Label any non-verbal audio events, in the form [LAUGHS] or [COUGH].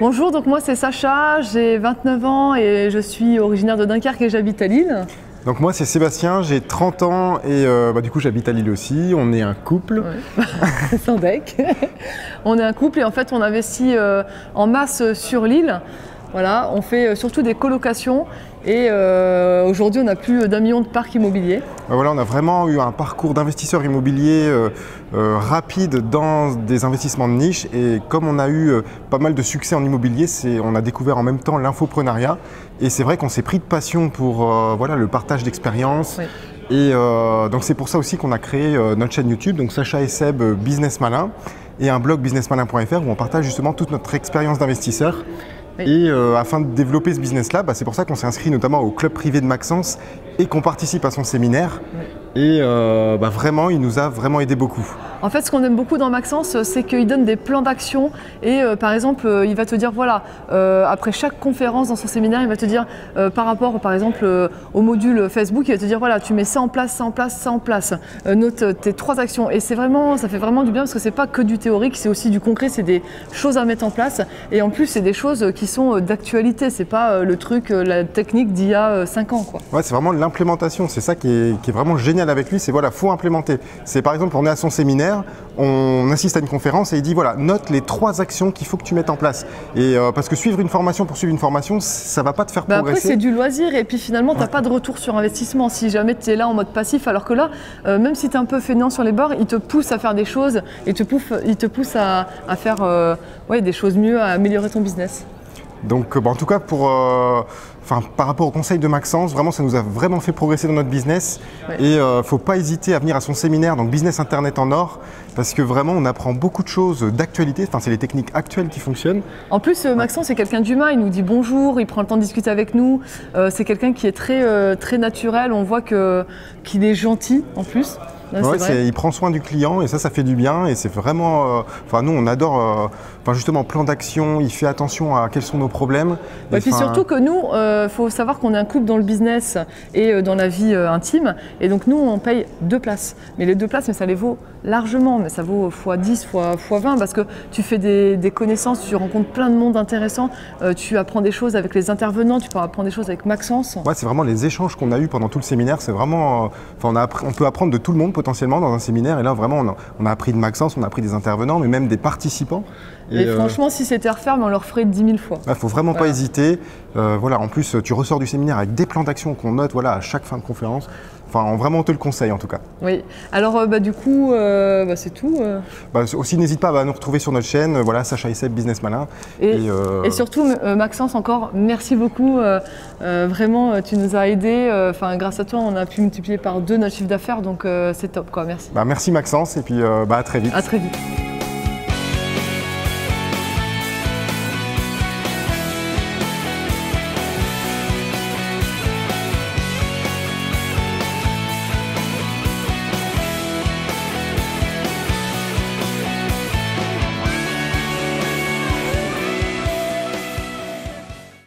Bonjour, donc moi c'est Sacha, j'ai 29 ans et je suis originaire de Dunkerque et j'habite à Lille. Donc moi c'est Sébastien, j'ai 30 ans et euh, bah, du coup j'habite à Lille aussi. On est un couple. Sans [LAUGHS] deck. [LAUGHS] on est un couple et en fait on investit euh, en masse sur l'île. Voilà, on fait euh, surtout des colocations et euh, aujourd'hui on a plus d'un million de parcs immobiliers. Voilà, on a vraiment eu un parcours d'investisseurs immobiliers euh, rapide dans des investissements de niche et comme on a eu pas mal de succès en immobilier, on a découvert en même temps l'infoprenariat et c'est vrai qu'on s'est pris de passion pour voilà, le partage d'expériences. Et donc c'est pour ça aussi qu'on a créé notre chaîne YouTube, donc Sacha et Seb Business Malin, et un blog businessmalin.fr où on partage justement toute notre expérience d'investisseur et euh, afin de développer ce business-là, bah, c'est pour ça qu'on s'est inscrit notamment au club privé de Maxence et qu'on participe à son séminaire. Et euh, bah, vraiment, il nous a vraiment aidé beaucoup. En fait, ce qu'on aime beaucoup dans Maxence, c'est qu'il donne des plans d'action et euh, par exemple, euh, il va te dire voilà, après chaque conférence dans son séminaire, il va te dire par rapport par exemple au module Facebook, il va te dire voilà, tu mets ça en place, ça en place, ça en place. note tes trois actions et c'est vraiment, ça fait vraiment du bien parce que c'est pas que du théorique, c'est aussi du concret, c'est des choses à mettre en place et en plus c'est des choses qui sont d'actualité, c'est pas le truc, la technique d'il y a 5 ans quoi. Ouais, c'est vraiment l'implémentation, c'est ça qui est, qui est vraiment génial avec lui, c'est voilà, faut implémenter. C'est par exemple, on est à son séminaire, on assiste à une conférence et il dit voilà, note les trois actions qu'il faut que tu mettes en place. Et euh, parce que suivre une formation pour suivre une formation, ça va pas te faire bah progresser. Après, c'est du loisir et puis finalement, tu n'as pas de retour sur investissement si jamais tu es là en mode passif. Alors que là, euh, même si tu es un peu fainéant sur les bords, il te pousse à faire des choses et te pousse, il te pousse à, faire euh, ouais, des choses mieux, à améliorer ton business. Donc, en tout cas, pour, enfin, par rapport au conseil de Maxence, vraiment, ça nous a vraiment fait progresser dans notre business. Et il ne faut pas hésiter à venir à son séminaire, donc Business Internet en or, parce que vraiment, on apprend beaucoup de choses d'actualité. Enfin, c'est les techniques actuelles qui fonctionnent. En plus, Maxence, c'est quelqu'un d'humain. Il nous dit bonjour, il prend le temps de discuter avec nous. Euh, c'est quelqu'un qui est très, euh, très naturel. On voit qu'il est gentil en plus il prend soin du client et ça, ça fait du bien et c'est vraiment. Euh, enfin, nous, on adore. Euh, enfin, justement, plan d'action. Il fait attention à quels sont nos problèmes. Et, puis surtout que nous, il euh, faut savoir qu'on est un couple dans le business et dans la vie intime. Et donc nous, on paye deux places. Mais les deux places, mais ça les vaut largement. Mais ça vaut x 10, x 20 parce que tu fais des, connaissances, tu rencontres plein de monde intéressant. tu apprends des choses avec les intervenants, tu peux apprendre des choses avec Maxence. Ouais, c'est vraiment les échanges qu'on a eu pendant tout le séminaire. C'est vraiment. Enfin, on, a on peut apprendre de tout le monde potentiellement dans un séminaire. Et là, vraiment, on a, appris de Maxence, on a appris des intervenants, mais même des participants. Et, euh, franchement, si c'était refaire, on leur ferait 10 000 fois. Il ne faut vraiment pas hésiter. Euh, voilà, en plus, tu ressors du séminaire avec des plans d'action qu'on note voilà, à chaque fin de conférence. Enfin, vraiment, on te le conseille en tout cas. Oui. Alors, euh, bah, du coup, bah, c'est tout. Bah, aussi, n'hésite pas à nous retrouver sur notre chaîne. Voilà, Sacha Isseb, Business Malin. Et, et, surtout, Maxence, encore, merci beaucoup. vraiment, tu nous as aidés. Enfin, grâce à toi, on a pu multiplier par deux notre chiffre d'affaires. Donc, c'est top. Quoi. Merci. Bah, merci Maxence. Et puis, bah, à très vite. À très vite.